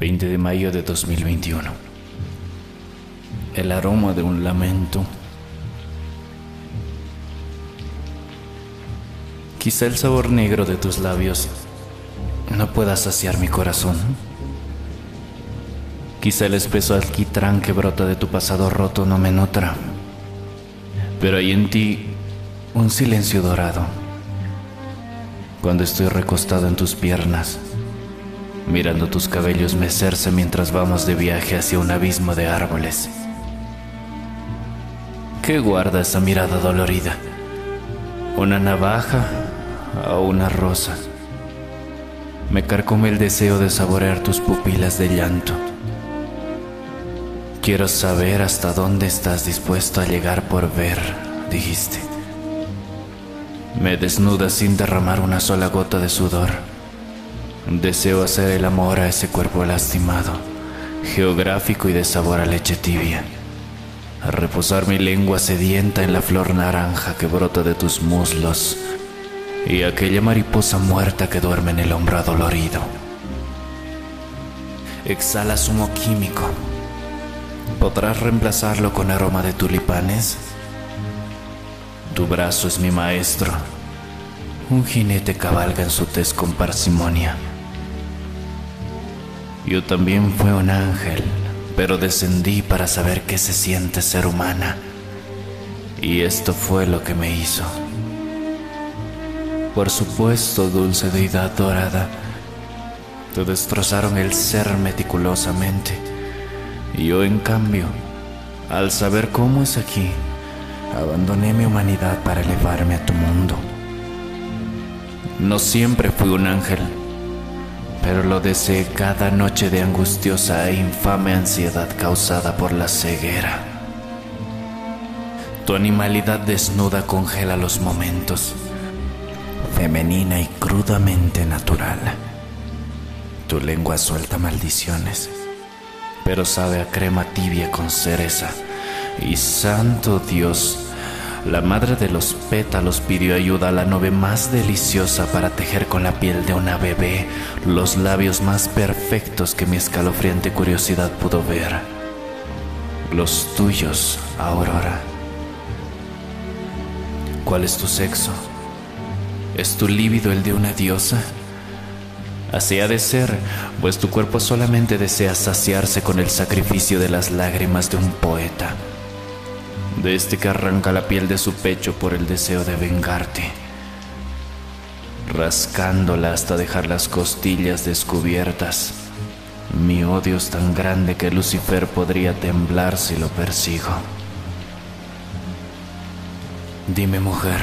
20 de mayo de 2021. El aroma de un lamento. Quizá el sabor negro de tus labios no pueda saciar mi corazón. Quizá el espeso alquitrán que brota de tu pasado roto no me nutra. Pero hay en ti un silencio dorado. Cuando estoy recostado en tus piernas mirando tus cabellos mecerse mientras vamos de viaje hacia un abismo de árboles. ¿Qué guarda esa mirada dolorida? ¿Una navaja o una rosa? Me carcome el deseo de saborear tus pupilas de llanto. Quiero saber hasta dónde estás dispuesto a llegar por ver, dijiste. Me desnuda sin derramar una sola gota de sudor Deseo hacer el amor a ese cuerpo lastimado, geográfico y de sabor a leche tibia. A reposar mi lengua sedienta en la flor naranja que brota de tus muslos y aquella mariposa muerta que duerme en el hombro adolorido. Exhala humo químico. ¿Podrás reemplazarlo con aroma de tulipanes? Tu brazo es mi maestro. Un jinete cabalga en su tez con parsimonia. Yo también fui un ángel, pero descendí para saber qué se siente ser humana. Y esto fue lo que me hizo. Por supuesto, dulce deidad dorada, te destrozaron el ser meticulosamente. Y yo, en cambio, al saber cómo es aquí, abandoné mi humanidad para elevarme a tu mundo. No siempre fui un ángel pero lo deseé cada noche de angustiosa e infame ansiedad causada por la ceguera. Tu animalidad desnuda congela los momentos, femenina y crudamente natural. Tu lengua suelta maldiciones, pero sabe a crema tibia con cereza. Y santo Dios, la madre de los pétalos pidió ayuda a la nube más deliciosa para tejer con la piel de una bebé los labios más perfectos que mi escalofriante curiosidad pudo ver. Los tuyos, Aurora. ¿Cuál es tu sexo? ¿Es tu líbido el de una diosa? Así ha de ser, pues tu cuerpo solamente desea saciarse con el sacrificio de las lágrimas de un poeta de este que arranca la piel de su pecho por el deseo de vengarte, rascándola hasta dejar las costillas descubiertas. Mi odio es tan grande que Lucifer podría temblar si lo persigo. Dime mujer,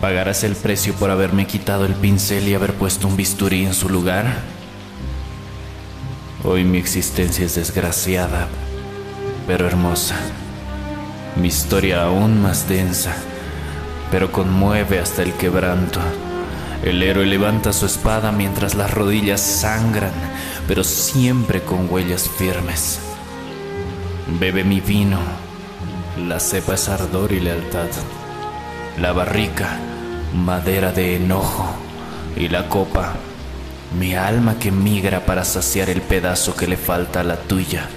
¿pagarás el precio por haberme quitado el pincel y haber puesto un bisturí en su lugar? Hoy mi existencia es desgraciada, pero hermosa mi historia aún más densa, pero conmueve hasta el quebranto. El héroe levanta su espada mientras las rodillas sangran, pero siempre con huellas firmes. Bebe mi vino, la cepa es ardor y lealtad. La barrica, madera de enojo, y la copa, mi alma que migra para saciar el pedazo que le falta a la tuya.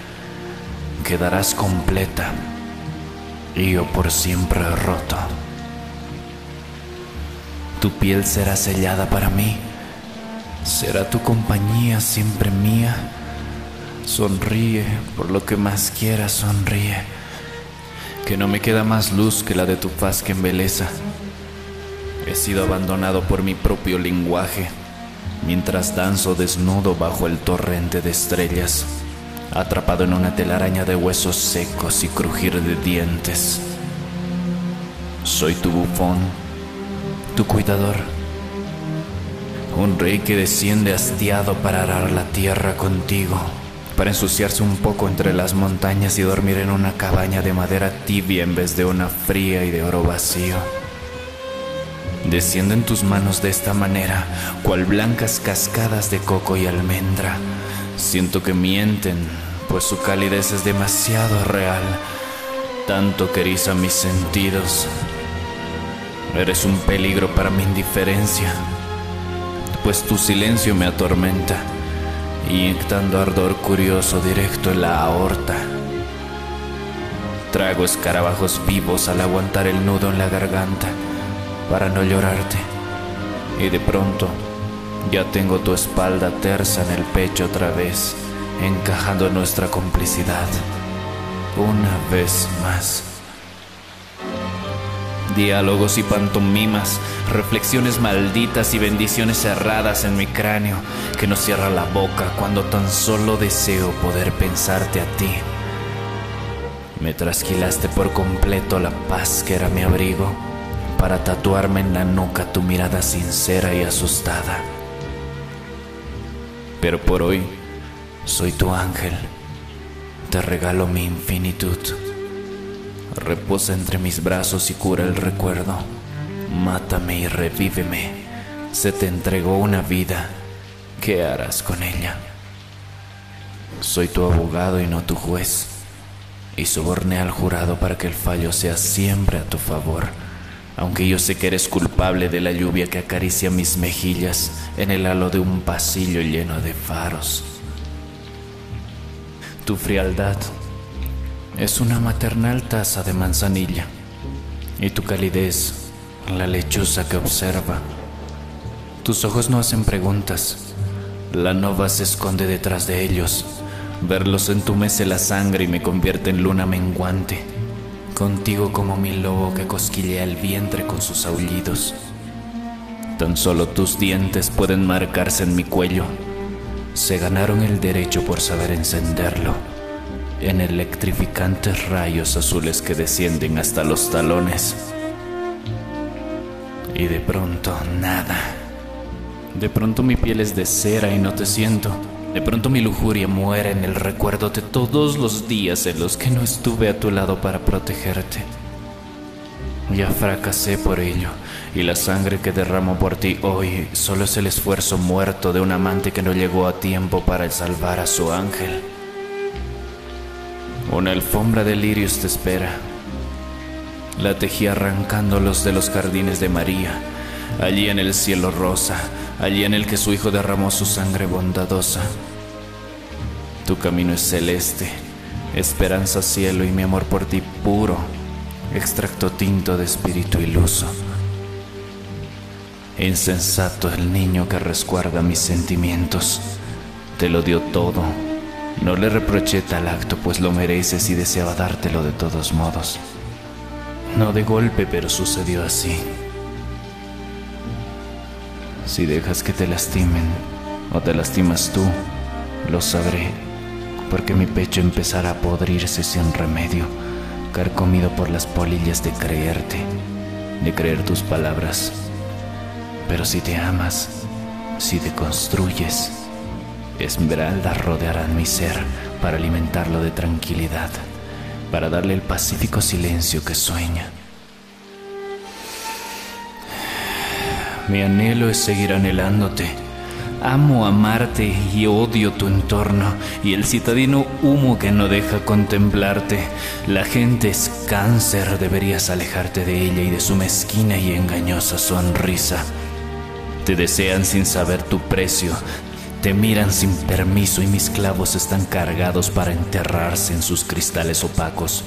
Quedarás completa yo por siempre roto. Tu piel será sellada para mí, será tu compañía siempre mía. Sonríe, por lo que más quieras, sonríe. Que no me queda más luz que la de tu faz que embeleza. He sido abandonado por mi propio lenguaje, mientras danzo desnudo bajo el torrente de estrellas atrapado en una telaraña de huesos secos y crujir de dientes. Soy tu bufón, tu cuidador, un rey que desciende hastiado para arar la tierra contigo, para ensuciarse un poco entre las montañas y dormir en una cabaña de madera tibia en vez de una fría y de oro vacío. Desciende en tus manos de esta manera, cual blancas cascadas de coco y almendra, Siento que mienten, pues su calidez es demasiado real, tanto que eriza mis sentidos. Eres un peligro para mi indiferencia, pues tu silencio me atormenta inyectando ardor curioso directo en la aorta. Trago escarabajos vivos al aguantar el nudo en la garganta para no llorarte. Y de pronto ya tengo tu espalda tersa en el pecho otra vez, encajando nuestra complicidad. Una vez más. Diálogos y pantomimas, reflexiones malditas y bendiciones cerradas en mi cráneo que no cierra la boca cuando tan solo deseo poder pensarte a ti. Me trasquilaste por completo la paz que era mi abrigo para tatuarme en la nuca tu mirada sincera y asustada. Pero por hoy soy tu ángel, te regalo mi infinitud reposa entre mis brazos y cura el recuerdo. Mátame y revíveme. Se te entregó una vida. ¿Qué harás con ella? Soy tu abogado y no tu juez. Y soborné al jurado para que el fallo sea siempre a tu favor. Aunque yo sé que eres culpable de la lluvia que acaricia mis mejillas en el halo de un pasillo lleno de faros. Tu frialdad es una maternal taza de manzanilla y tu calidez, la lechuza que observa. Tus ojos no hacen preguntas, la nova se esconde detrás de ellos. Verlos entumece la sangre y me convierte en luna menguante. Contigo como mi lobo que cosquillea el vientre con sus aullidos. Tan solo tus dientes pueden marcarse en mi cuello. Se ganaron el derecho por saber encenderlo en electrificantes rayos azules que descienden hasta los talones. Y de pronto nada. De pronto mi piel es de cera y no te siento. De pronto mi lujuria muere en el recuerdo de todos los días en los que no estuve a tu lado para protegerte. Ya fracasé por ello, y la sangre que derramo por ti hoy solo es el esfuerzo muerto de un amante que no llegó a tiempo para salvar a su ángel. Una alfombra de lirios te espera. La tejí arrancándolos de los jardines de María, allí en el cielo rosa, allí en el que su Hijo derramó su sangre bondadosa. Tu camino es celeste, esperanza cielo y mi amor por ti puro, extracto tinto de espíritu iluso. Insensato el niño que resguarda mis sentimientos, te lo dio todo no le reproché tal acto, pues lo mereces y deseaba dártelo de todos modos. No de golpe, pero sucedió así. Si dejas que te lastimen o te lastimas tú, lo sabré, porque mi pecho empezará a podrirse sin remedio, carcomido por las polillas de creerte, de creer tus palabras. Pero si te amas, si te construyes, Esmeraldas rodearán mi ser para alimentarlo de tranquilidad, para darle el pacífico silencio que sueña. Mi anhelo es seguir anhelándote. Amo amarte y odio tu entorno y el citadino humo que no deja contemplarte. La gente es cáncer, deberías alejarte de ella y de su mezquina y engañosa sonrisa. Te desean sin saber tu precio, te miran sin permiso y mis clavos están cargados para enterrarse en sus cristales opacos.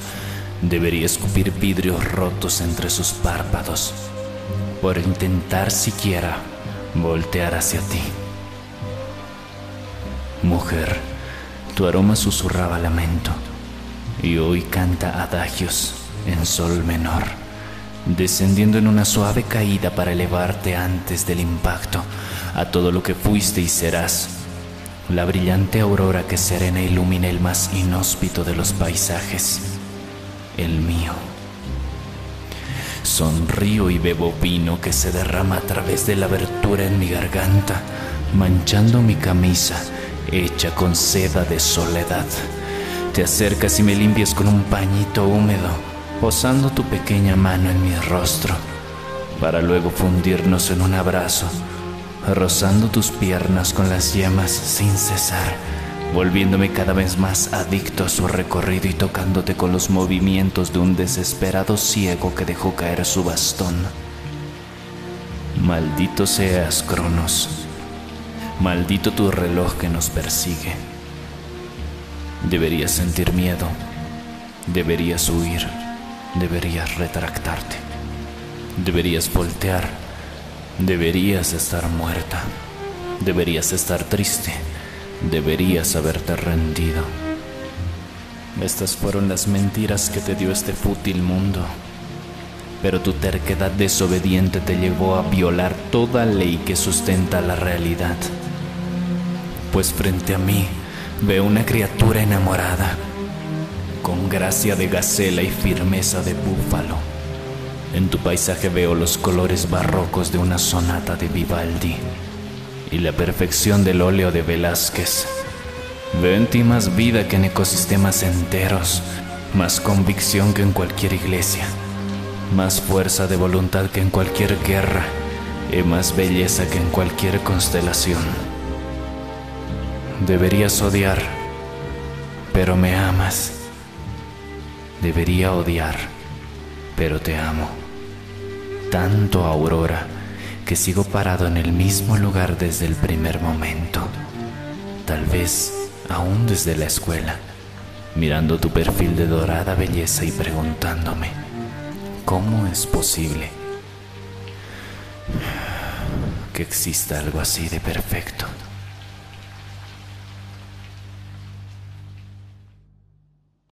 Debería escupir vidrios rotos entre sus párpados por intentar siquiera voltear hacia ti. Mujer, tu aroma susurraba lamento y hoy canta adagios en sol menor, descendiendo en una suave caída para elevarte antes del impacto a todo lo que fuiste y serás, la brillante aurora que serena ilumina el más inhóspito de los paisajes, el mío. Sonrío y bebo vino que se derrama a través de la abertura en mi garganta, manchando mi camisa hecha con seda de soledad. Te acercas y me limpias con un pañito húmedo, posando tu pequeña mano en mi rostro, para luego fundirnos en un abrazo rozando tus piernas con las yemas sin cesar, volviéndome cada vez más adicto a su recorrido y tocándote con los movimientos de un desesperado ciego que dejó caer su bastón. Maldito seas, Cronos. Maldito tu reloj que nos persigue. Deberías sentir miedo. Deberías huir. Deberías retractarte. Deberías voltear. Deberías estar muerta. Deberías estar triste. Deberías haberte rendido. Estas fueron las mentiras que te dio este fútil mundo. Pero tu terquedad desobediente te llevó a violar toda ley que sustenta la realidad. Pues frente a mí veo una criatura enamorada, con gracia de gacela y firmeza de búfalo. En tu paisaje veo los colores barrocos de una sonata de Vivaldi y la perfección del óleo de Velázquez. Veo en ti más vida que en ecosistemas enteros, más convicción que en cualquier iglesia, más fuerza de voluntad que en cualquier guerra y más belleza que en cualquier constelación. Deberías odiar, pero me amas. Debería odiar, pero te amo. Tanto, Aurora, que sigo parado en el mismo lugar desde el primer momento. Tal vez aún desde la escuela, mirando tu perfil de dorada belleza y preguntándome, ¿cómo es posible que exista algo así de perfecto?